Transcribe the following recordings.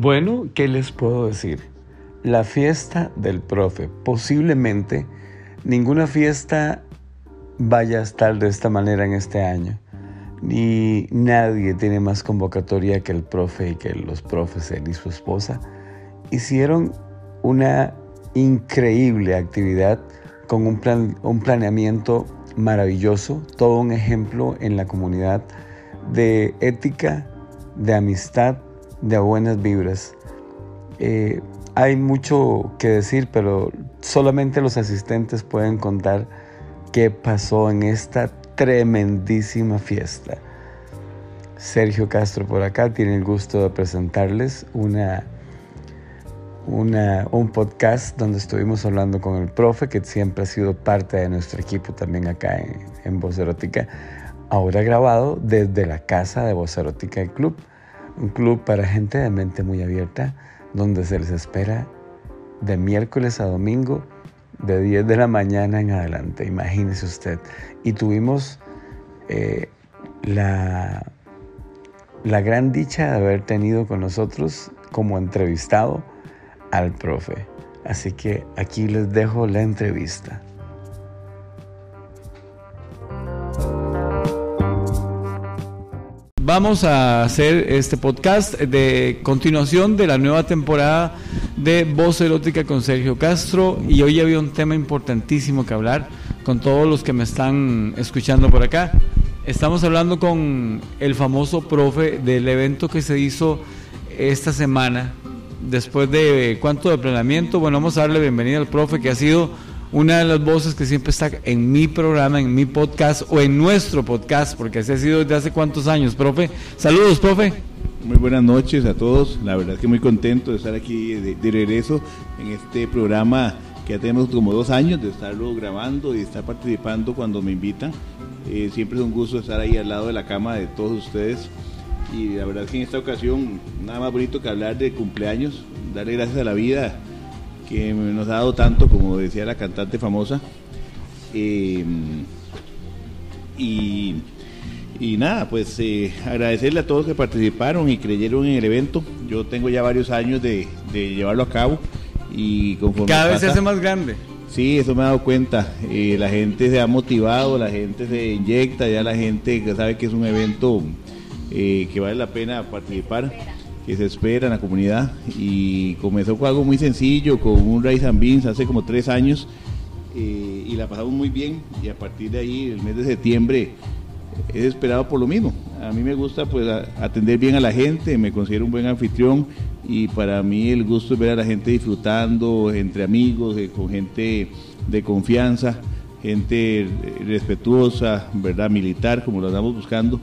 Bueno, ¿qué les puedo decir? La fiesta del profe. Posiblemente ninguna fiesta vaya a estar de esta manera en este año. Ni nadie tiene más convocatoria que el profe y que los profes, él y su esposa. Hicieron una increíble actividad con un, plan, un planeamiento maravilloso, todo un ejemplo en la comunidad de ética, de amistad, de buenas vibras. Eh, hay mucho que decir, pero solamente los asistentes pueden contar qué pasó en esta tremendísima fiesta. Sergio Castro por acá tiene el gusto de presentarles una, una, un podcast donde estuvimos hablando con el profe, que siempre ha sido parte de nuestro equipo también acá en, en Voz Erótica, ahora grabado desde la casa de Voz Erótica del Club un club para gente de mente muy abierta, donde se les espera de miércoles a domingo, de 10 de la mañana en adelante, imagínese usted. Y tuvimos eh, la, la gran dicha de haber tenido con nosotros como entrevistado al profe. Así que aquí les dejo la entrevista. Vamos a hacer este podcast de continuación de la nueva temporada de Voz Erótica con Sergio Castro y hoy había un tema importantísimo que hablar con todos los que me están escuchando por acá. Estamos hablando con el famoso profe del evento que se hizo esta semana después de cuánto de planeamiento. Bueno, vamos a darle bienvenida al profe que ha sido una de las voces que siempre está en mi programa, en mi podcast o en nuestro podcast, porque así ha sido desde hace cuántos años, profe. Saludos, profe. Muy buenas noches a todos. La verdad es que muy contento de estar aquí de, regreso en este programa que ya tenemos como dos años de estarlo grabando y estar participando cuando me invitan. Eh, siempre es un gusto estar ahí al lado de la cama de todos ustedes. Y la verdad es que en esta ocasión, nada más bonito que hablar de cumpleaños, darle gracias a la vida que nos ha dado tanto, como decía la cantante famosa. Eh, y, y, nada, pues eh, agradecerle a todos que participaron y creyeron en el evento. Yo tengo ya varios años de, llevarlo a cabo y conforme Cada vez se hace más grande. Sí, eso me he dado cuenta. Eh, la gente se ha motivado, la gente se inyecta, ya la gente sabe que es un evento que vale la pena participar que se espera en la comunidad y comenzó con algo muy sencillo, con un Rice and Beans hace como tres años eh, y la pasamos muy bien y a partir de ahí, el mes de septiembre, es esperado por lo mismo. A mí me gusta pues atender bien a la gente, me considero un buen anfitrión y para mí el gusto es ver a la gente disfrutando entre amigos, eh, con gente de confianza, gente respetuosa, verdad, militar, como lo estamos buscando.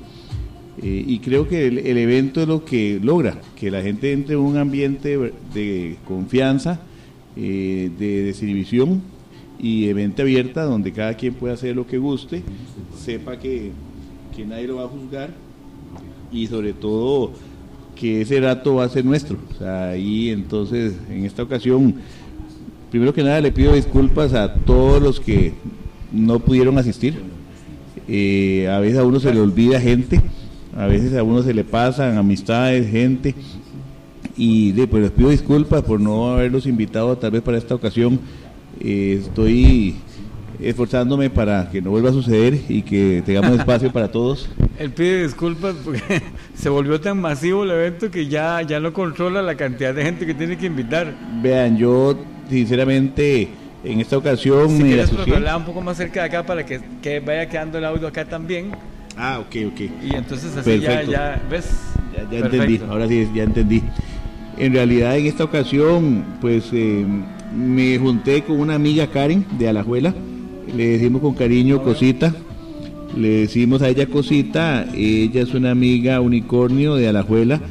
Eh, y creo que el, evento es lo que logra, que la gente entre en un ambiente de confianza, eh, de desinhibición y de mente abierta, donde cada quien puede hacer lo que guste, sepa que, que nadie lo va a juzgar y sobre todo que ese rato va a ser nuestro. O ahí entonces, en esta ocasión, primero que nada le pido disculpas a todos los que no pudieron asistir. Eh, a veces a uno se le olvida gente a veces a uno se le pasan amistades, gente, y pues les pido disculpas por no haberlos invitado tal vez para esta ocasión. Eh, estoy esforzándome para que no vuelva a suceder y que tengamos espacio para todos. Él pide disculpas porque se volvió tan masivo el evento que ya, ya no controla la cantidad de gente que tiene que invitar. Vean, yo sinceramente en esta ocasión... Si quieres hablar un poco más cerca de acá para que, que vaya quedando el audio acá también. Ah, ok, ok. Y entonces así ya, ya, ¿ves? Ya, entendí, ahora sí, ya entendí. En realidad en esta ocasión, pues eh, me junté con una amiga Karen de Alajuela, le decimos con cariño Cosita, le decimos a ella Cosita, ella es una amiga unicornio de Alajuela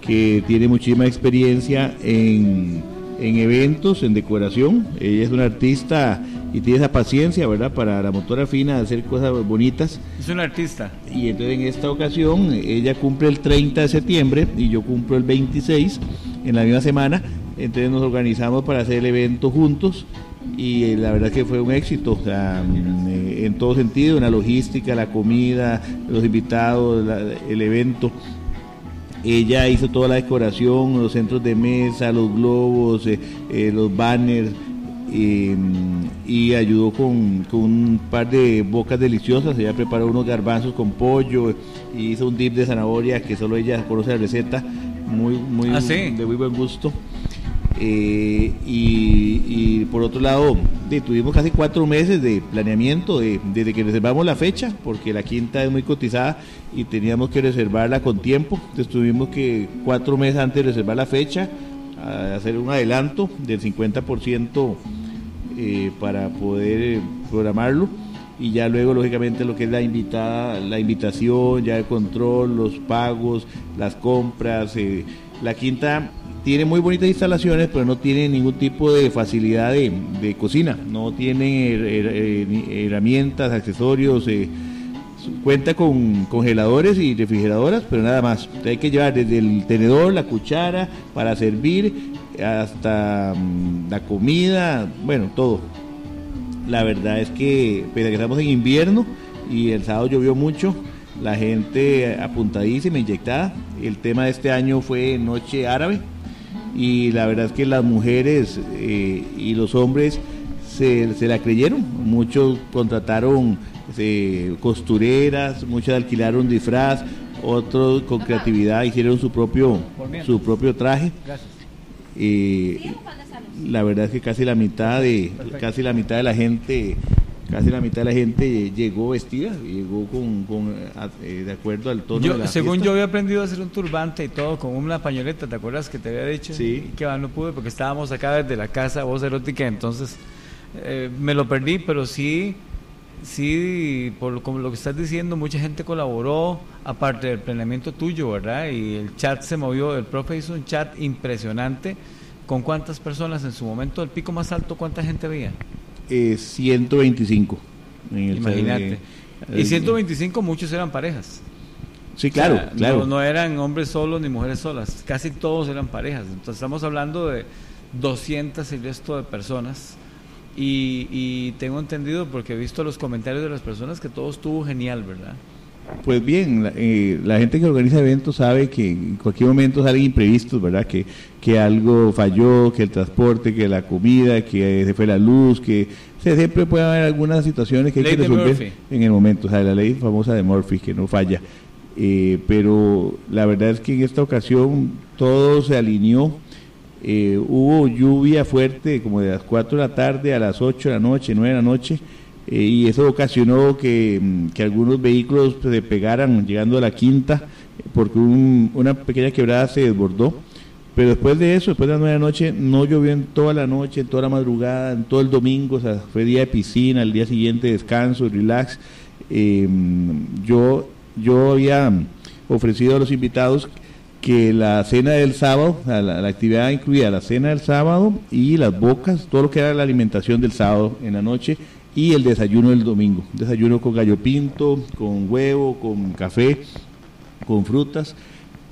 que tiene muchísima experiencia en, en eventos, en decoración, ella es una artista y tiene esa paciencia, ¿verdad? Para la motora fina hacer cosas bonitas. Es una artista. Y entonces en esta ocasión ella cumple el 30 de septiembre y yo cumplo el 26 en la misma semana. Entonces nos organizamos para hacer el evento juntos y la verdad que fue un éxito, o sea, mm, en todo sentido, en la logística, la comida, los invitados, el evento. Ella hizo toda la decoración, los centros de mesa, los globos, eh, eh, los banners y ayudó con, un par de bocas deliciosas. Ella preparó unos garbanzos con pollo y hizo un dip de zanahoria que solo ella conoce la receta, muy, muy, ¿Ah, de muy buen gusto. Eh, y, por otro lado, tuvimos casi cuatro meses de planeamiento desde que reservamos la fecha, porque la quinta es muy cotizada y teníamos que reservarla con tiempo. Entonces tuvimos que cuatro meses antes de reservar la fecha, hacer un adelanto del 50% eh, para poder eh, programarlo. Y ya luego, lógicamente, lo que es la invitada, la invitación, ya el control, los pagos, las compras. la quinta tiene muy bonitas instalaciones, pero no tiene ningún tipo de facilidad de, cocina, no tiene herramientas, accesorios, eh, cuenta con congeladores y refrigeradoras, pero nada más. Hay que llevar desde el tenedor, la cuchara para servir, hasta mm, la comida, bueno, todo. La verdad es que, pese a que estamos en invierno y el sábado llovió mucho, la gente apuntadísima, inyectada. El tema de este año fue Noche Árabe y la verdad es que las mujeres eh, y los hombres se, se, la creyeron. Muchos contrataron eh, costureras, muchos alquilaron disfraz, otros con creatividad hicieron su propio, su propio traje. Y la verdad es que casi la mitad de casi la mitad de la gente casi la mitad de la gente llegó vestida, llegó con, con eh, de acuerdo al tono yo, de la Según yo había aprendido a hacer un turbante y todo con una pañoleta, ¿te acuerdas que te había dicho? Sí. que no pude porque estábamos acá desde la casa voz erótica, entonces eh, me lo perdí, pero sí, sí, por como lo que estás diciendo, mucha gente colaboró, aparte del planeamiento tuyo, ¿verdad? Y el chat se movió, el profe hizo un chat impresionante. ¿Con cuántas personas en su momento, el pico más alto, cuánta gente había? 125. Imagínate. y 125 muchos eran parejas. Sí, claro, claro. No, eran hombres solos ni mujeres solas, casi todos eran parejas. Entonces estamos hablando de 200 y resto de personas. Y, tengo entendido, porque he visto los comentarios de las personas, que todo estuvo genial, ¿verdad? Pues bien, la, eh, la, gente que organiza eventos sabe que en cualquier momento salen imprevistos, ¿verdad? Que, que algo falló, que el transporte, que la comida, que se fue la luz, que siempre puede haber algunas situaciones que hay que resolver en el momento. O sea, la ley famosa de Murphy, que no falla. Eh, pero la verdad es que en esta ocasión todo se alineó. Eh, hubo lluvia fuerte, como de las 4 de la tarde a las 8 de la noche, 9 de la noche eh, y eso ocasionó que, mm, que, algunos vehículos se pegaran llegando a la quinta porque una pequeña quebrada se desbordó. Pero después de eso, después de las nueve de la noche, no llovió en toda la noche, en toda la madrugada, en todo el domingo, o sea, fue día de piscina, el día siguiente descanso, relax. Em, yo, yo había ofrecido a los invitados que la cena del sábado, la, la, actividad incluía la cena del sábado y las bocas, todo lo que era la alimentación del sábado en la noche y el desayuno del domingo. Desayuno con gallo pinto, con huevo, con café, con frutas.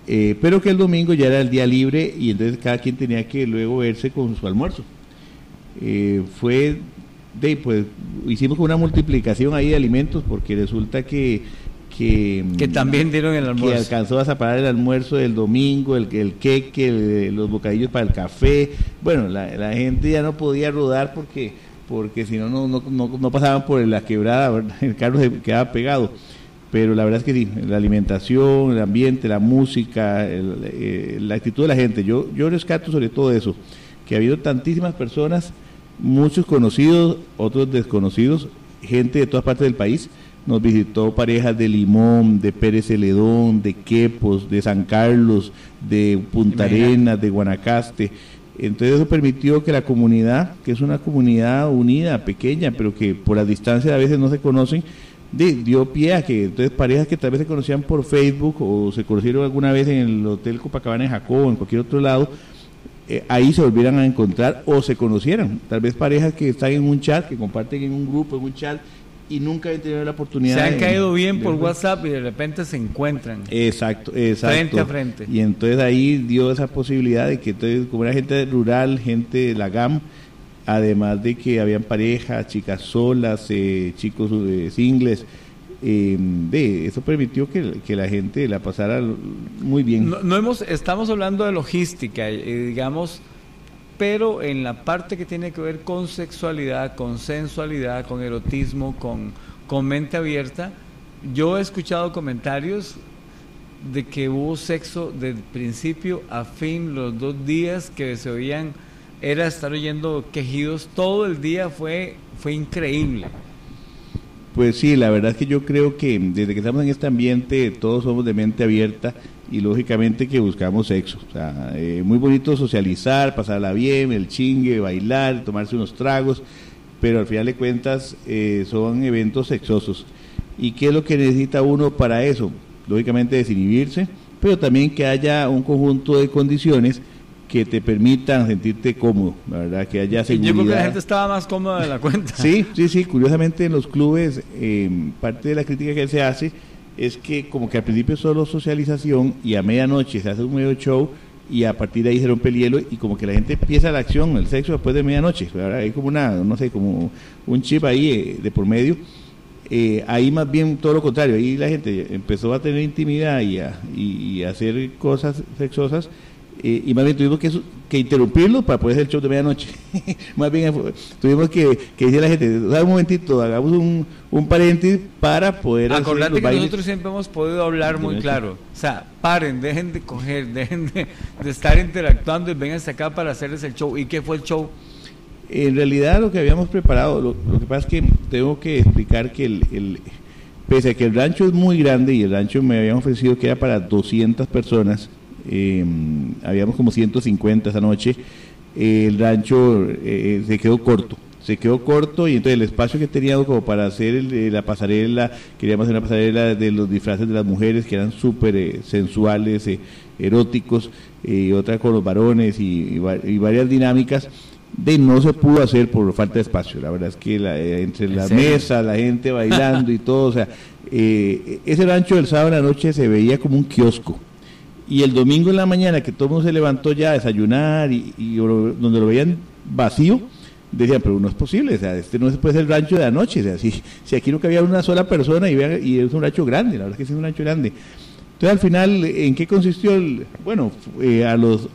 Eh, pero que el domingo ya era el día libre y entonces cada quien tenía que luego verse con su almuerzo. Eh, fue, de, pues hicimos una multiplicación ahí de alimentos porque resulta que que, que, también dieron el almuerzo. Que alcanzó a separar el almuerzo del domingo, el, el queque, los bocadillos para el café. Bueno, la, la, gente ya no podía rodar porque porque si no, no, no, pasaban por la quebrada, el carro se quedaba pegado. Pero la verdad es que sí, la alimentación, el ambiente, la música, eh, la actitud de la gente, yo, yo rescato sobre todo eso, que ha habido tantísimas personas, muchos conocidos, otros desconocidos, gente de todas partes del país, nos visitó parejas de Limón, de Pérez Celedón, de Quepos, de San Carlos, de Punta Arenas, de Guanacaste, entonces eso permitió que la comunidad, que es una comunidad unida, pequeña, pero que por la distancia a veces no se conocen, dio pie a que entonces parejas que tal vez se conocían por Facebook o se conocieron alguna vez en el Hotel Copacabana de Jacob o en cualquier otro lado, eh, ahí se volvieran a encontrar o se conocieran. Tal vez parejas que están en un chat, que comparten en un grupo, en un chat, y nunca he tenido la oportunidad. Se han caído bien por WhatsApp y de repente se encuentran. Exacto, exacto. Frente a frente. Y entonces ahí dio esa posibilidad de que entonces, como era gente rural, gente de la GAM, además de que habían parejas, chicas solas, eh, chicos eh, singles, de eso permitió que, la gente la pasara muy bien. No, hemos, estamos hablando de logística, digamos, pero en la parte que tiene que ver con sexualidad, con sensualidad, con erotismo, con, con mente abierta, yo he escuchado comentarios de que hubo sexo de principio a fin los dos días que se oían era estar oyendo quejidos todo el día fue fue increíble pues sí la verdad es que yo creo que desde que estamos en este ambiente todos somos de mente abierta y lógicamente que buscamos sexo. O sea eh, muy bonito socializar pasarla bien el chingue bailar tomarse unos tragos pero al final de cuentas eh, son eventos sexosos. Y qué es lo que necesita uno para eso lógicamente desinhibirse, pero también que haya un conjunto de condiciones que te permitan sentirte cómodo, la verdad, que haya seguridad. yo creo que la gente estaba más cómoda de la cuenta. Sí, sí, sí, curiosamente en los clubes, em, parte de la crítica que se hace es que como que al principio solo socialización y a medianoche se hace un medio show y a partir de ahí se rompe el hielo y como que la gente empieza la acción, el sexo después de medianoche, hay como una, no sé, como un chip ahí eh, de por medio. Eh, ahí más bien todo lo contrario, ahí la gente empezó a tener intimidad y a, y, hacer cosas sexosas eh, y más bien tuvimos que, que, interrumpirlo para poder hacer el show de medianoche. más bien tuvimos que, que decir a la gente, un momentito, hagamos un, un paréntesis para poder... Acordate que nosotros siempre hemos podido hablar muy claro. O sea, paren, dejen de coger, dejen de, de estar interactuando y vengan acá para hacerles el show. ¿Y qué fue el show? En realidad lo que habíamos preparado, lo, que pasa es que tengo que explicar que el, pese a que el rancho es muy grande y el rancho me habían ofrecido que era para 200 personas, em, habíamos como 150 esa noche, el rancho eh, se quedó corto se quedó corto y entonces el espacio que teníamos como para hacer la pasarela, queríamos hacer una pasarela de los disfraces de las mujeres que eran súper eh, sensuales, eh, eróticos, y otra con los varones y, varias dinámicas de no se pudo hacer por falta de espacio. La verdad es que eh, entre la mesa, la gente bailando y todo, o sea, eh, ese rancho del sábado en la noche se veía como un kiosco. Y el domingo en la mañana, que todo el mundo se levantó ya a desayunar y, donde lo veían vacío, decían, pero no es posible, o sea, este no puede ser el rancho de la noche, o sea, si, si aquí no cabía una sola persona y, y es un rancho grande, la verdad es que es un rancho grande. Entonces, al final, ¿en qué consistió el...? Bueno, eh, a los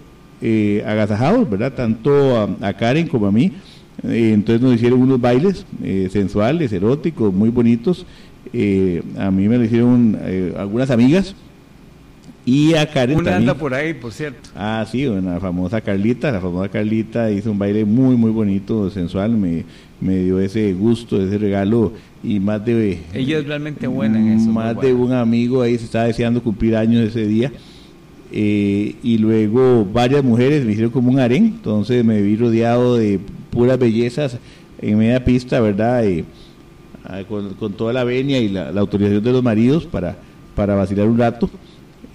eh, agasajados, ¿verdad? Tanto a, Karen como a mí. Eh, entonces nos hicieron unos bailes eh, sensuales, eróticos, muy bonitos. A mí me lo hicieron algunas amigas. Y a Karen Una anda por ahí, por cierto. Ah, sí, una famosa Carlita. La famosa Carlita hizo un baile muy, muy bonito, sensual. Me, me dio ese gusto, ese regalo. Y más de. Ella es realmente buena en eso. Más de un amigo ahí se estaba deseando cumplir años ese día. Eh, y luego varias mujeres me hicieron como un harén, entonces me vi rodeado de puras bellezas en media pista, ¿verdad? Ah, con, toda la venia y la, autorización de los maridos para, para vacilar un rato.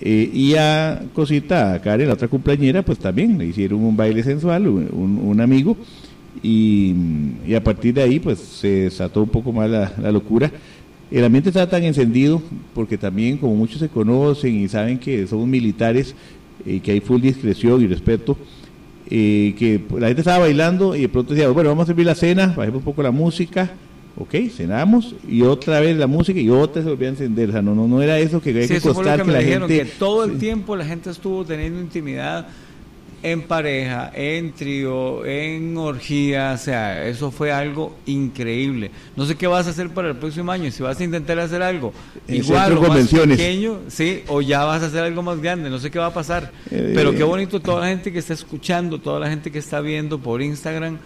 Eh, y a Cosita, a Karen, la otra cumpleañera, pues también le hicieron un baile sensual, un, amigo, y, a partir de ahí pues se desató un poco más la, la locura. El ambiente está tan encendido porque también como muchos se conocen y saben que somos militares y eh, que hay full discreción y respeto, eh, que la gente estaba bailando y de pronto decía, bueno, vamos a servir la cena, bajemos un poco la música, ok, cenamos y otra vez la música y otra se volvía a encender, o sea, no, no, no era eso que había que costar que, la gente... todo el tiempo la gente estuvo teniendo intimidad en pareja, en trío, en orgía, o sea, eso fue algo increíble. No sé qué vas a hacer para el próximo año, si vas a intentar hacer algo igual o más pequeño, sí, o ya vas a hacer algo más grande, no sé qué va a pasar. Eh, Pero qué bonito toda la gente que está escuchando, toda la gente que está viendo por Instagram.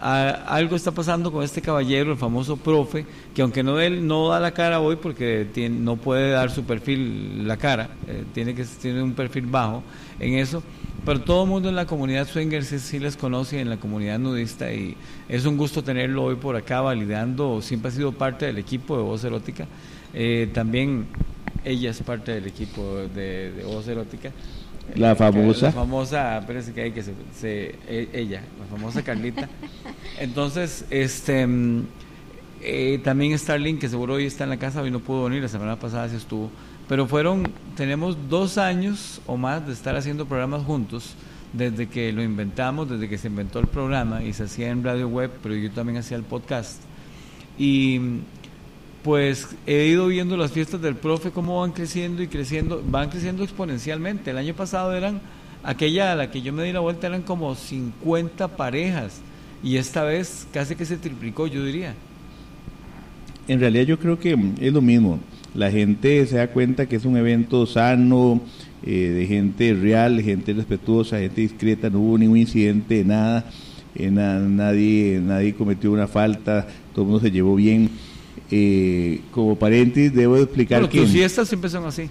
Algo está pasando con este caballero, el famoso profe, que aunque no él no da la cara hoy porque no puede dar su perfil la cara, eh, tiene que tiene un perfil bajo en eso, pero todo el mundo en la comunidad swinger sí, les conoce en la comunidad nudista y es un gusto tenerlo hoy por acá validando, siempre ha sido parte del equipo de Voz Erótica, eh, también ella es parte del equipo de, Voz Erótica. La famosa. La famosa, parece que hay que se, e, ella, la famosa Carlita. Entonces, este mm, eh, también Starling, que seguro hoy está en la casa, hoy no pudo venir, la semana pasada sí estuvo. Pero fueron, tenemos dos años o más de estar haciendo programas juntos, desde que lo inventamos, desde que se inventó el programa y se hacía en radio web, pero yo también hacía el podcast. Y pues he ido viendo las fiestas del profe cómo van creciendo y creciendo, van creciendo exponencialmente. El año pasado eran, aquella a la que yo me di la vuelta eran como 50 parejas y esta vez casi que se triplicó, yo diría. En realidad yo creo que es lo mismo. La gente se da cuenta que es un evento sano, eh, de gente real, gente respetuosa, gente discreta, no hubo ningún incidente, nada, eh, nadie, nadie cometió una falta, todo el mundo se llevó bien. Eh, como paréntesis, debo explicar Pero que... Tus fiestas siempre son así.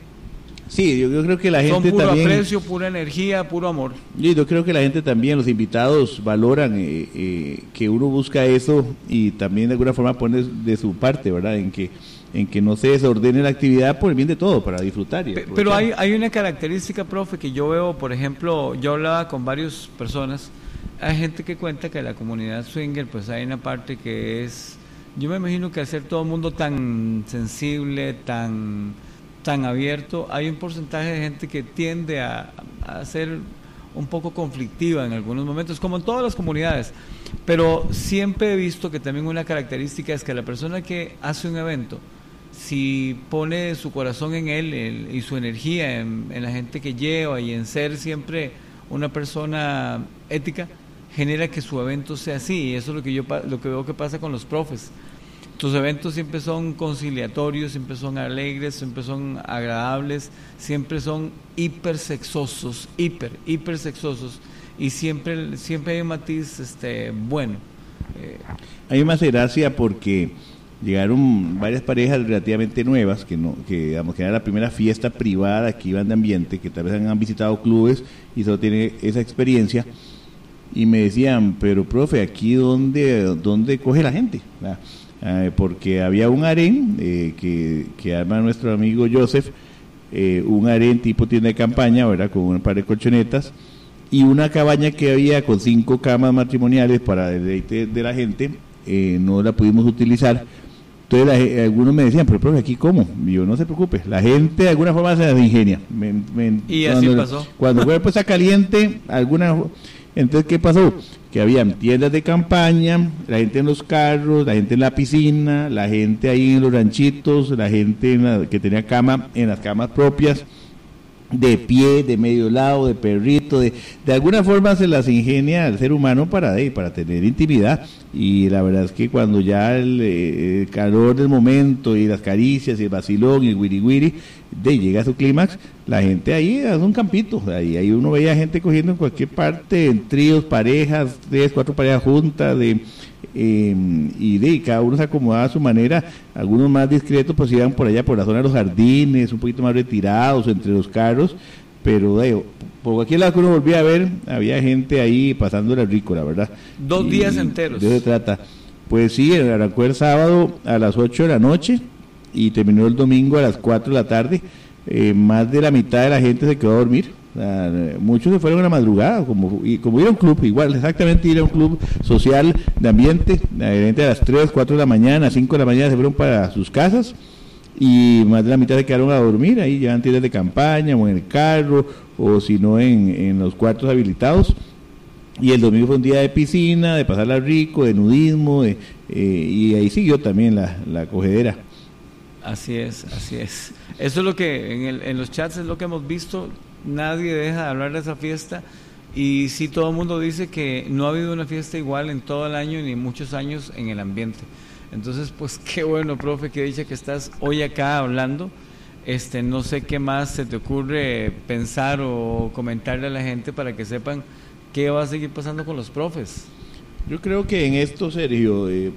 Sí, yo, creo que la gente Son puro aprecio, pura energía, puro amor. yo creo que la gente también, los invitados valoran que uno busca eso y también de alguna forma pone de su parte, ¿verdad? En que en que no se desordene la actividad por el bien de todo, para disfrutar. Pero hay, hay una característica, profe, que yo veo, por ejemplo, yo hablaba con varias personas, hay gente que cuenta que la comunidad swinger, pues hay una parte que es, yo me imagino que al ser todo el mundo tan sensible, tan, tan abierto, hay un porcentaje de gente que tiende a, a ser un poco conflictiva en algunos momentos, como en todas las comunidades. Pero siempre he visto que también una característica es que la persona que hace un evento, si pone su corazón en él y su energía en, la gente que lleva y en ser siempre una persona ética, genera que su evento sea así. Y eso es lo que yo lo que veo que pasa con los profes. Tus eventos siempre son conciliatorios, siempre son alegres, siempre son agradables, siempre son hiper sexosos, hiper, hiper sexosos. Y siempre, siempre hay un matiz este, bueno. Eh, a gracia porque llegaron varias parejas relativamente nuevas que no que digamos que era la primera fiesta privada que iban de ambiente que tal vez han visitado clubes y solo tienen esa experiencia y me decían pero profe aquí dónde dónde coge la gente ah, porque había un harén eh, que, que arma nuestro amigo Joseph eh, un harén tipo tienda de campaña verdad con un par de colchonetas y una cabaña que había con cinco camas matrimoniales para el deleite de la gente eh, no la pudimos utilizar entonces algunos me decían, pero profe, ¿aquí cómo? Y yo, no se preocupe, la gente de alguna forma se las ingenia. y así pasó. Cuando el cuerpo está caliente, alguna... Entonces, ¿qué pasó? Que habían tiendas de campaña, la gente en los carros, la gente en la piscina, la gente ahí en los ranchitos, la gente que tenía cama en las camas propias de pie, de medio lado, de perrito, de, de alguna forma se las ingenia al ser humano para, para tener intimidad. Y la verdad es que cuando ya eh, el, calor del momento y las caricias y el vacilón y el wiri wiri de llega a su clímax, la gente ahí hace un campito. Ahí, ahí uno veía gente cogiendo en cualquier parte, en tríos, parejas, tres, cuatro parejas juntas, de Em, y de cada uno se acomodaba a su manera, algunos más discretos pues iban por allá por la zona de los jardines, un poquito más retirados entre los carros, pero de, por cualquier lado que uno volvía a ver, había gente ahí pasando la la verdad. Dos días enteros. ¿De qué se trata? Pues sí, arrancó el sábado a las 8 de la noche y terminó el domingo a las 4 de la tarde. Eh, más de la mitad de la gente se quedó a dormir muchos se fueron a la madrugada, como, y, como ir a un club, igual, exactamente ir a un club social de ambiente, a las 3, 4 de la mañana, 5 de la mañana se fueron para sus casas y más de la mitad se quedaron a dormir, ahí llevan tiendas de campaña o en el carro o si no en, los cuartos habilitados. Y el domingo fue un día de piscina, de pasarla rico, de nudismo, eh, y ahí siguió también la, la cogedera. Así es, así es. Eso es lo que en, el, en los chats es lo que hemos visto nadie deja de hablar de esa fiesta y sí todo el mundo dice que no ha habido una fiesta igual en todo el año ni muchos años en el ambiente. Entonces, pues qué bueno, profe, que dice que estás hoy acá hablando. Este, no sé qué más se te ocurre pensar o comentarle a la gente para que sepan qué va a seguir pasando con los profes. Yo creo que en esto, Sergio, eh,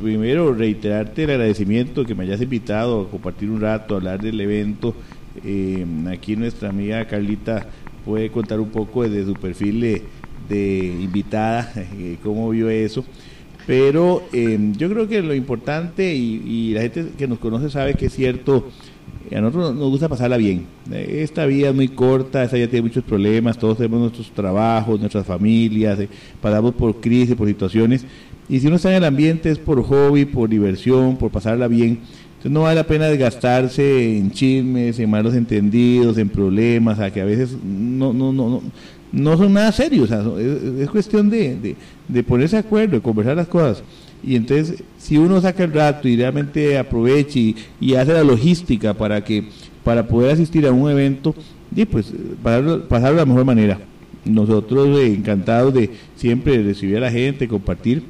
primero reiterarte el agradecimiento que me hayas invitado a compartir un rato, a hablar del evento eh, aquí nuestra amiga Carlita puede contar un poco desde su perfil de, invitada, eh, cómo vio eso. Pero eh, yo creo que lo importante, y, la gente que nos conoce sabe que es cierto, a nosotros nos gusta pasarla bien. Esta vida es muy corta, esta vida tiene muchos problemas, todos tenemos nuestros trabajos, nuestras familias, pasamos por crisis, por situaciones. Y si uno está en el ambiente es por hobby, por diversión, por pasarla bien no vale la pena desgastarse en chismes, en malos entendidos, en problemas, a que a veces no, no, no, no, son nada serios. es, cuestión de, de, ponerse de acuerdo, de conversar las cosas. Y entonces, si uno saca el rato y realmente aprovecha y, hace la logística para que para poder asistir a un evento, y pues pasarlo, de la mejor manera. Nosotros eh, encantados de siempre recibir a la gente, compartir,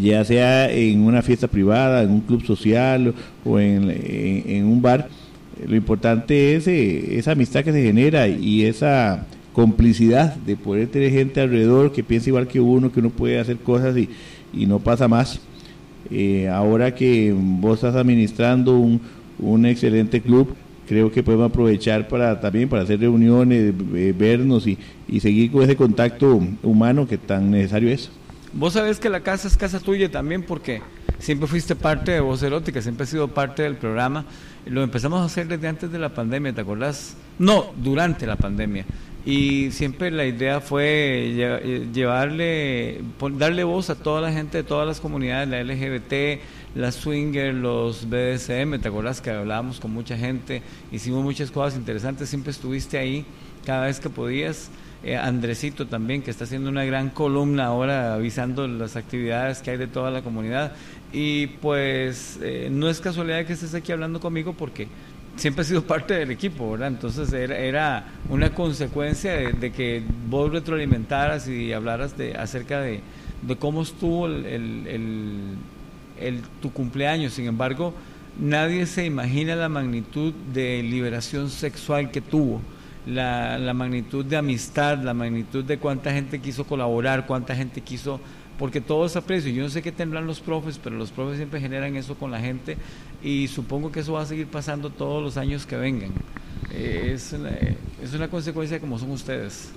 ya sea en una fiesta privada, en un club social o en, un bar. Lo importante es eh, esa amistad que se genera y esa complicidad de poder tener gente alrededor que piensa igual que uno, que uno puede hacer cosas y, y no pasa más. Eh, ahora que vos estás administrando un, un, excelente club, creo que podemos aprovechar para también para hacer reuniones, eh, vernos y, y, seguir con ese contacto humano que tan necesario es. Vos sabés que la casa es casa tuya también porque siempre fuiste parte de Voz Erótica, siempre has sido parte del programa. Lo empezamos a hacer desde antes de la pandemia, ¿te acordás? No, durante la pandemia y siempre la idea fue llevarle, darle voz a toda la gente de todas las comunidades, la LGBT, la swinger, los BDSM, ¿te acuerdas que hablábamos con mucha gente? Hicimos muchas cosas interesantes, siempre estuviste ahí cada vez que podías. Eh, Andresito también, que está haciendo una gran columna ahora avisando las actividades que hay de toda la comunidad. Y pues eh, no es casualidad que estés aquí hablando conmigo porque siempre he sido parte del equipo, ¿verdad? Entonces era, era una consecuencia de, que vos retroalimentaras y hablaras de, acerca de, cómo estuvo el, tu cumpleaños. Sin embargo, nadie se imagina la magnitud de liberación sexual que tuvo. La, la magnitud de amistad, la magnitud de cuánta gente quiso colaborar, cuánta gente quiso porque todo es aprecio. Yo no sé qué tendrán los profes, pero los profes siempre generan eso con la gente y supongo que eso va a seguir pasando todos los años que vengan. Eh, es, una, es una consecuencia de cómo son ustedes.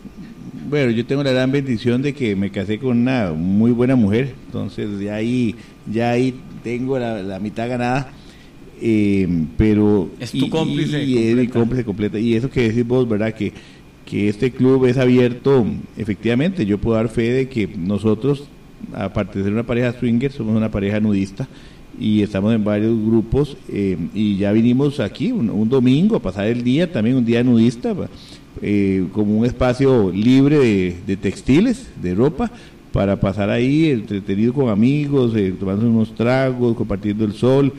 Bueno, yo tengo la gran bendición de que me casé con una muy buena mujer, entonces ya ahí, ya ahí tengo la, mitad ganada. Eh, pero es tu cómplice y, es mi cómplice completa y eso que decís vos verdad que que este club es abierto efectivamente yo puedo dar fe de que nosotros aparte de ser una pareja swinger, somos una pareja nudista y estamos en varios grupos eh, y ya vinimos aquí un, domingo a pasar el día, también un día nudista, eh, como un espacio libre de, textiles, de ropa, para pasar ahí entretenido con amigos, eh, tomando unos tragos, compartiendo el sol.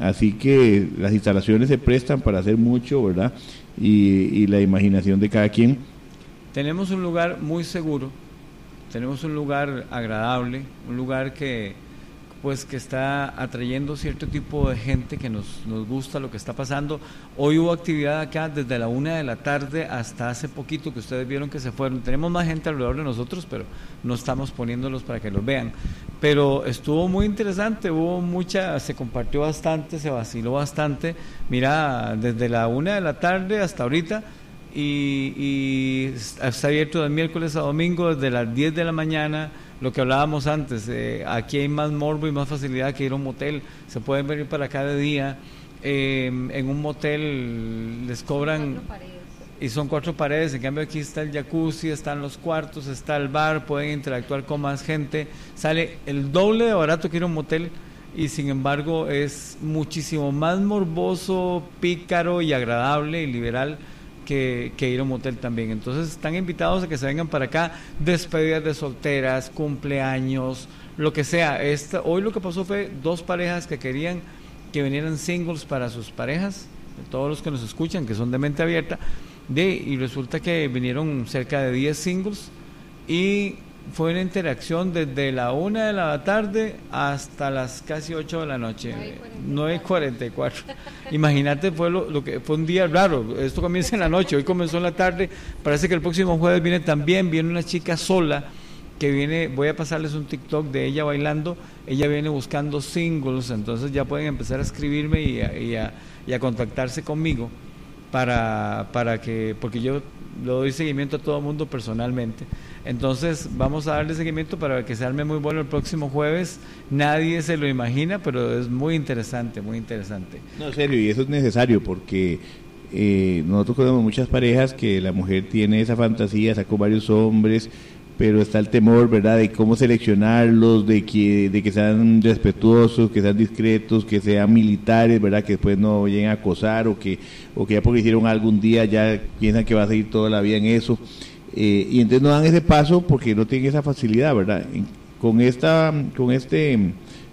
Así que las instalaciones se prestan para hacer mucho, ¿verdad? y la imaginación de cada quien. Tenemos un lugar muy seguro tenemos un lugar agradable, un lugar que pues que está atrayendo cierto tipo de gente que nos, nos gusta lo que está pasando. Hoy hubo actividad acá desde la una de la tarde hasta hace poquito que ustedes vieron que se fueron. Tenemos más gente alrededor de nosotros, pero no estamos poniéndolos para que los vean. Pero estuvo muy interesante, hubo mucha, se compartió bastante, se vaciló bastante. Mira, desde la una de la tarde hasta ahorita y, está abierto de miércoles a domingo desde las 10 de la mañana. Lo que hablábamos antes, eh, aquí hay más morbo y más facilidad que ir a un motel. Se pueden venir para cada día. Em, en un motel les cobran y son cuatro paredes, en cambio aquí está el jacuzzi, están los cuartos, está el bar, pueden interactuar con más gente, sale el doble de barato que ir a un motel y sin embargo es muchísimo más morboso, pícaro y agradable y liberal que, ir a un motel también. Entonces están invitados a que se vengan para acá, despedidas de solteras, cumpleaños, lo que sea. Esta, hoy lo que pasó fue dos parejas que querían que vinieran singles para sus parejas, todos los que nos escuchan, que son de mente abierta, de, y resulta que vinieron cerca de 10 singles y fue una interacción desde la una de la tarde hasta las casi 8 de la noche, 9.44. Imagínate, fue lo, que fue un día raro. Esto comienza en la noche, hoy comenzó en la tarde. Parece que el próximo jueves viene también, viene una chica sola que viene, voy a pasarles un TikTok de ella bailando. Ella viene buscando singles, entonces ya pueden empezar a escribirme y a, y a contactarse conmigo para, para que, porque yo lo doy seguimiento a todo el mundo personalmente. Entonces vamos a darle seguimiento para que se arme muy bueno el próximo jueves. Nadie se lo imagina, pero es muy interesante, muy interesante. No, en serio, y eso es necesario porque eh, nosotros conocemos muchas parejas que la mujer tiene esa fantasía, sacó varios hombres, pero está el temor, ¿verdad?, de cómo seleccionarlos, de que, de que sean respetuosos, que sean discretos, que sean militares, ¿verdad?, que después no lleguen a acosar o que, o que ya porque hicieron algún día ya piensan que va a seguir toda la vida en eso. Eh, y entonces no dan ese paso porque no tienen esa facilidad, ¿verdad? con esta, con este,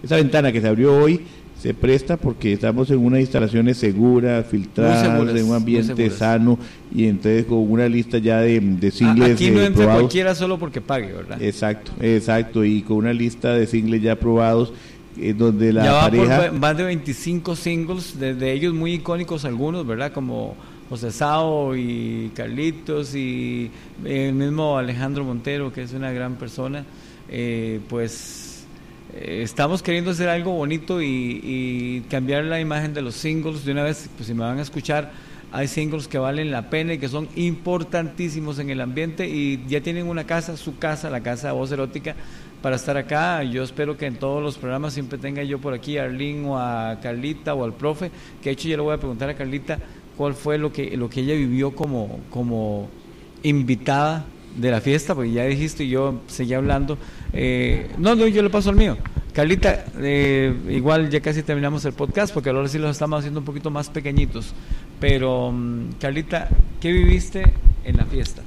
esta ventana que se abrió hoy, se presta porque estamos en unas instalaciones seguras, filtradas, en un ambiente sano y entonces con una lista ya de, de singles Aquí no eh, entra cualquiera solo porque pague, ¿verdad? Exacto, exacto, y con una lista de singles ya aprobados eh, donde la ya va pareja... Por más de 25 singles, de, ellos muy icónicos algunos, ¿verdad? Como José Sao y Carlitos y el mismo Alejandro Montero, que es una gran persona, eh, pues eh, estamos queriendo hacer algo bonito y, cambiar la imagen de los singles. De una vez, pues si me van a escuchar, hay singles que valen la pena y que son importantísimos en el ambiente y ya tienen una casa, su casa, la casa de voz erótica, para estar acá. Yo espero que en todos los programas siempre tenga yo por aquí a Arlene o a Carlita o al profe, que de hecho yo le voy a preguntar a Carlita cuál fue lo que, lo que ella vivió como, como invitada de la fiesta, porque ya dijiste y yo seguía hablando. Eh, no, no, yo le paso al mío. Carlita, eh, igual ya casi terminamos el podcast, porque ahora sí los estamos haciendo un poquito más pequeñitos. Pero, mm, Carlita, ¿qué viviste en la fiesta?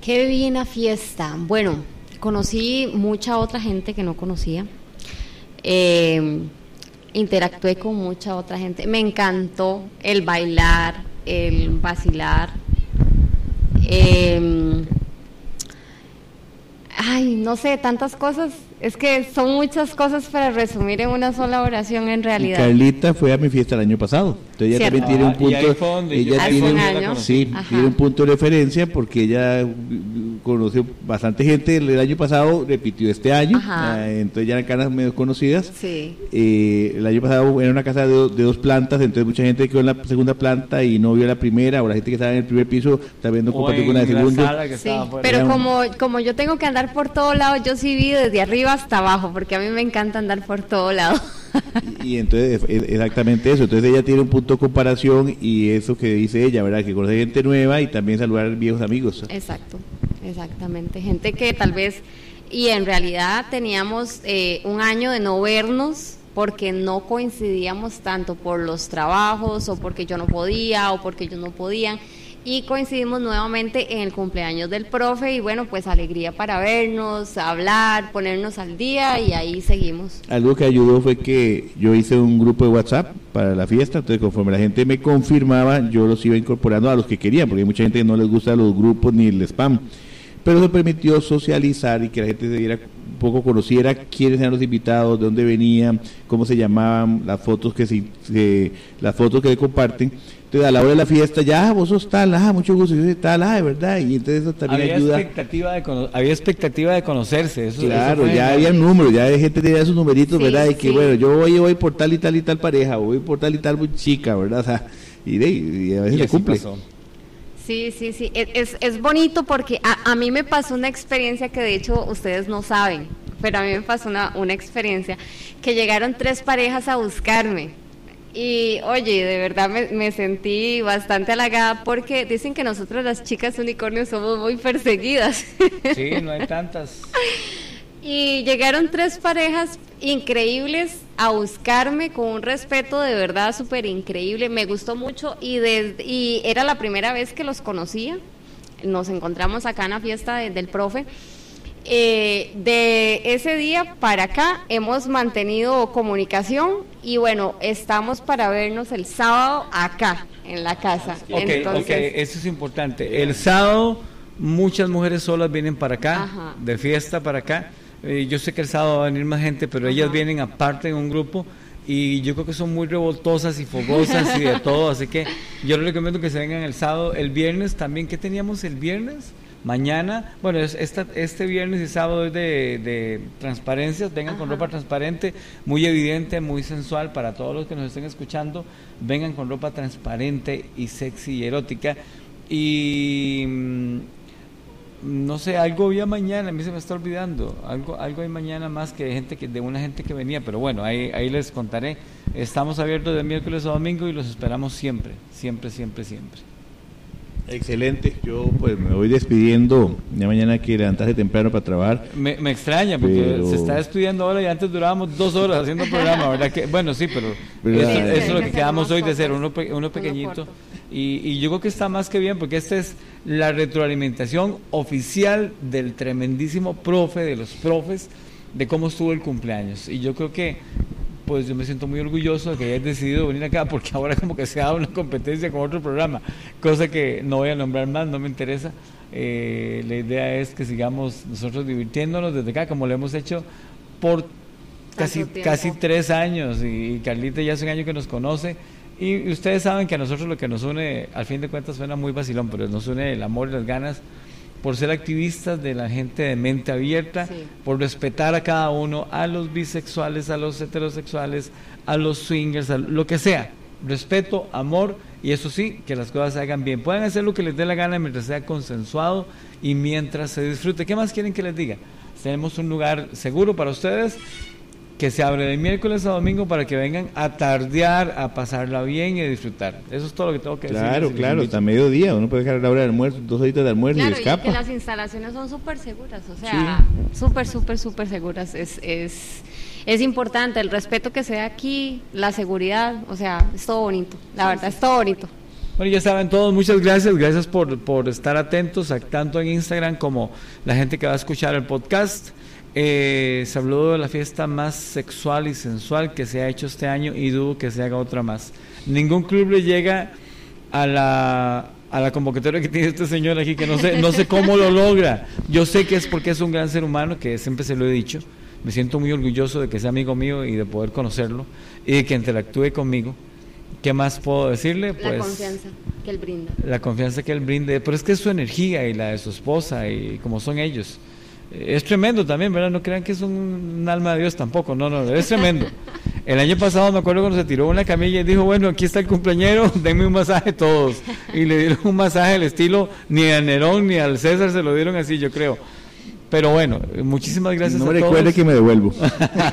¿Qué viví en la fiesta? Bueno, conocí mucha otra gente que no conocía. Eh, interactué con mucha otra gente. Me encantó el bailar, el vacilar. Eh, ay, no sé, tantas cosas. Es que son muchas cosas para resumir en una sola oración en realidad. Carlita fue a mi fiesta el año pasado. Entonces ella también tiene un punto. ella tiene, sí, tiene un punto de referencia porque ella conoció bastante gente el, año pasado, repitió este año. Eh, entonces ya eran canas medio conocidas. Sí. Eh, el año pasado era una casa de, dos plantas, entonces mucha gente quedó en la segunda planta y no vio la primera. Ahora la gente que estaba en el primer piso está viendo compartir con la segunda. Sí, pero como, como yo tengo que andar por todos lados, yo sí vi desde arriba hasta abajo, porque a mí me encanta andar por todo lado. Y, entonces, exactamente eso. Entonces ella tiene un punto de comparación y eso que dice ella, ¿verdad? Que conoce gente nueva y también saludar viejos amigos. Exacto, exactamente. Gente que tal vez, y en realidad teníamos eh, un año de no vernos porque no coincidíamos tanto por los trabajos o porque yo no podía o porque ellos no podían y coincidimos nuevamente en el cumpleaños del profe y bueno, pues alegría para vernos, hablar, ponernos al día y ahí seguimos. Algo que ayudó fue que yo hice un grupo de WhatsApp para la fiesta, entonces conforme la gente me confirmaba, yo los iba incorporando a los que querían, porque hay mucha gente que no les gusta los grupos ni el spam, pero eso permitió socializar y que la gente se diera un poco conociera quiénes eran los invitados, de dónde venían, cómo se llamaban, las fotos que se, las fotos que comparten entonces, a la hora de la fiesta, ya, vos sos tal, ah, mucho gusto, yo soy tal, ah, de verdad. Y entonces eso también había ayuda. Expectativa de había expectativa de conocerse. Eso, claro, ya había números, ya hay gente tenía sus numeritos, ¿verdad? Y que, bueno, yo voy, voy por tal y tal y tal pareja, voy por tal y tal muy chica, ¿verdad? O sea, y, de, a veces le cumple. Sí, sí, sí. Es, es bonito porque a, a, mí me pasó una experiencia que de hecho ustedes no saben, pero a mí me pasó una, una experiencia que llegaron tres parejas a buscarme y oye, de verdad me, sentí bastante halagada porque dicen que nosotros las chicas unicornios somos muy perseguidas. Sí, no hay tantas. Y llegaron tres parejas increíbles a buscarme con un respeto de verdad súper increíble. Me gustó mucho y, y era la primera vez que los conocía. Nos encontramos acá en la fiesta del profe eh, de ese día para acá hemos mantenido comunicación y bueno, estamos para vernos el sábado acá, en la casa. Entonces, eso es importante. El sábado muchas mujeres solas vienen para acá, de fiesta para acá. Eh, yo sé que el sábado va a venir más gente, pero ellas vienen aparte en un grupo y yo creo que son muy revoltosas y fogosas y de todo, así que yo les recomiendo que se vengan el sábado, el viernes también, ¿qué teníamos el viernes? Mañana, bueno, es este viernes y sábado es de, de transparencias, vengan con ropa transparente, muy evidente, muy sensual para todos los que nos estén escuchando, vengan con ropa transparente y sexy y erótica. Y mm, no sé, algo había mañana, a mí se me está olvidando, algo, algo hay mañana más que de gente que, de una gente que venía, pero bueno, ahí, ahí les contaré. Estamos abiertos de miércoles a domingo y los esperamos siempre, siempre, siempre, siempre. Excelente, yo pues me voy despidiendo, ya mañana hay que levantarse temprano para trabajar. Me, extraña porque se está despidiendo ahora y antes durábamos dos horas haciendo programa, ¿verdad? Que, bueno, sí, pero eso, es lo que quedamos hoy de ser, uno, uno pequeñito. Y, y, yo creo que está más que bien porque esta es la retroalimentación oficial del tremendísimo profe, de los profes, de cómo estuvo el cumpleaños. Y yo creo que pues yo me siento muy orgulloso de que hayas decidido venir acá porque ahora como que se ha dado una competencia con otro programa, cosa que no voy a nombrar más, no me interesa. Eh, la idea es que sigamos nosotros divirtiéndonos desde acá, como lo hemos hecho por casi, casi tres años y, Carlita ya hace un año que nos conoce. Y ustedes saben que a nosotros lo que nos une, al fin de cuentas suena muy vacilón, pero nos une el amor y las ganas por ser activistas de la gente de mente abierta, por respetar a cada uno, a los bisexuales, a los heterosexuales, a los swingers, a lo que sea. Respeto, amor y eso sí, que las cosas se hagan bien. Pueden hacer lo que les dé la gana mientras sea consensuado y mientras se disfrute. ¿Qué más quieren que les diga? Tenemos un lugar seguro para ustedes que se abre de miércoles a domingo para que vengan a tardear, a pasarla bien y a disfrutar. Eso es todo lo que tengo que decir. Claro, claro, hasta mediodía. Uno puede dejar la hora de almuerzo, dos horitas de almuerzo y escapa. Y que las instalaciones son súper seguras, o sea, súper, súper, súper seguras. Es, es, es importante el respeto que se da aquí, la seguridad, o sea, es todo bonito. La verdad, es todo bonito. Bueno, ya saben todos, muchas gracias, gracias por, por estar atentos, tanto en Instagram como la gente que va a escuchar el podcast. Eh, se habló de la fiesta más sexual y sensual que se ha hecho este año y dudo que se haga otra más. Ningún club le llega a la, a la convocatoria que tiene este señor aquí, que no sé, no sé cómo lo logra. Yo sé que es porque es un gran ser humano, que siempre se lo he dicho. Me siento muy orgulloso de que sea amigo mío y de poder conocerlo y de que interactúe conmigo. ¿Qué más puedo decirle? Pues, la confianza que él brinda. La confianza que él brinde, pero es que es su energía y la de su esposa y como son ellos es tremendo también, ¿verdad? No crean que es un, alma de Dios tampoco, no, no, es tremendo. El año pasado me acuerdo cuando se tiró una camilla y dijo, bueno, aquí está el cumpleañero, denme un masaje todos. Y le dieron un masaje al estilo, ni a Nerón ni al César se lo dieron así, yo creo. Pero bueno, muchísimas gracias a todos. No recuerde que me devuelvo.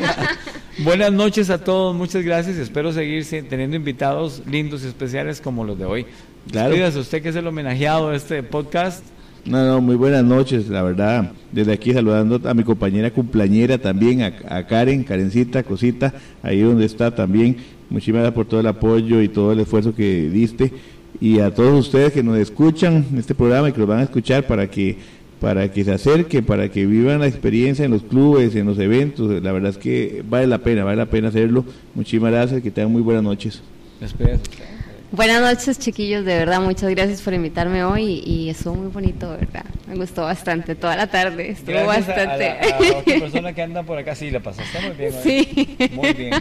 Buenas noches a todos, muchas gracias. Espero seguir teniendo invitados lindos y especiales como los de hoy. Claro. usted que es el homenajeado de este podcast. No, no, muy buenas noches, la verdad. Desde aquí saludando a mi compañera cumpleañera también, a, Karen, Karencita, Cosita, ahí donde está también. Muchísimas gracias por todo el apoyo y todo el esfuerzo que diste. Y a todos ustedes que nos escuchan en este programa y que lo van a escuchar para que para que se acerquen, para que vivan la experiencia en los clubes, en los eventos. La verdad es que vale la pena, vale la pena hacerlo. Muchísimas gracias, que tengan muy buenas noches. Buenas noches, chiquillos. De verdad, muchas gracias por invitarme hoy y estuvo muy bonito, ¿verdad? Me gustó bastante toda la tarde. Estuvo bastante. A, la, otra persona que anda por acá, sí, la pasaste muy bien. Sí. Muy bien.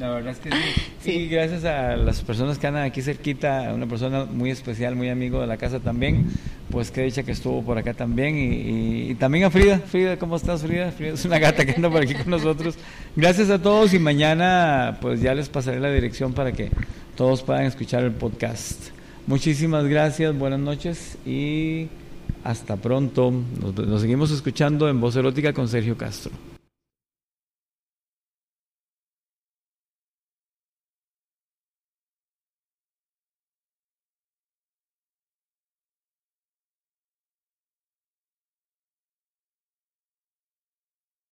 La verdad es que sí. sí. gracias a las personas que andan aquí cerquita, una persona muy especial, muy amigo de la casa también. Pues qué dicha que estuvo por acá también. Y, también a Frida. Frida, ¿cómo estás, Frida? Frida es una gata que anda por aquí con nosotros. Gracias a todos y mañana, pues ya les pasaré la dirección para que todos puedan escuchar el podcast. Muchísimas gracias, buenas noches y hasta pronto. Nos seguimos escuchando en Voz Erótica con Sergio Castro.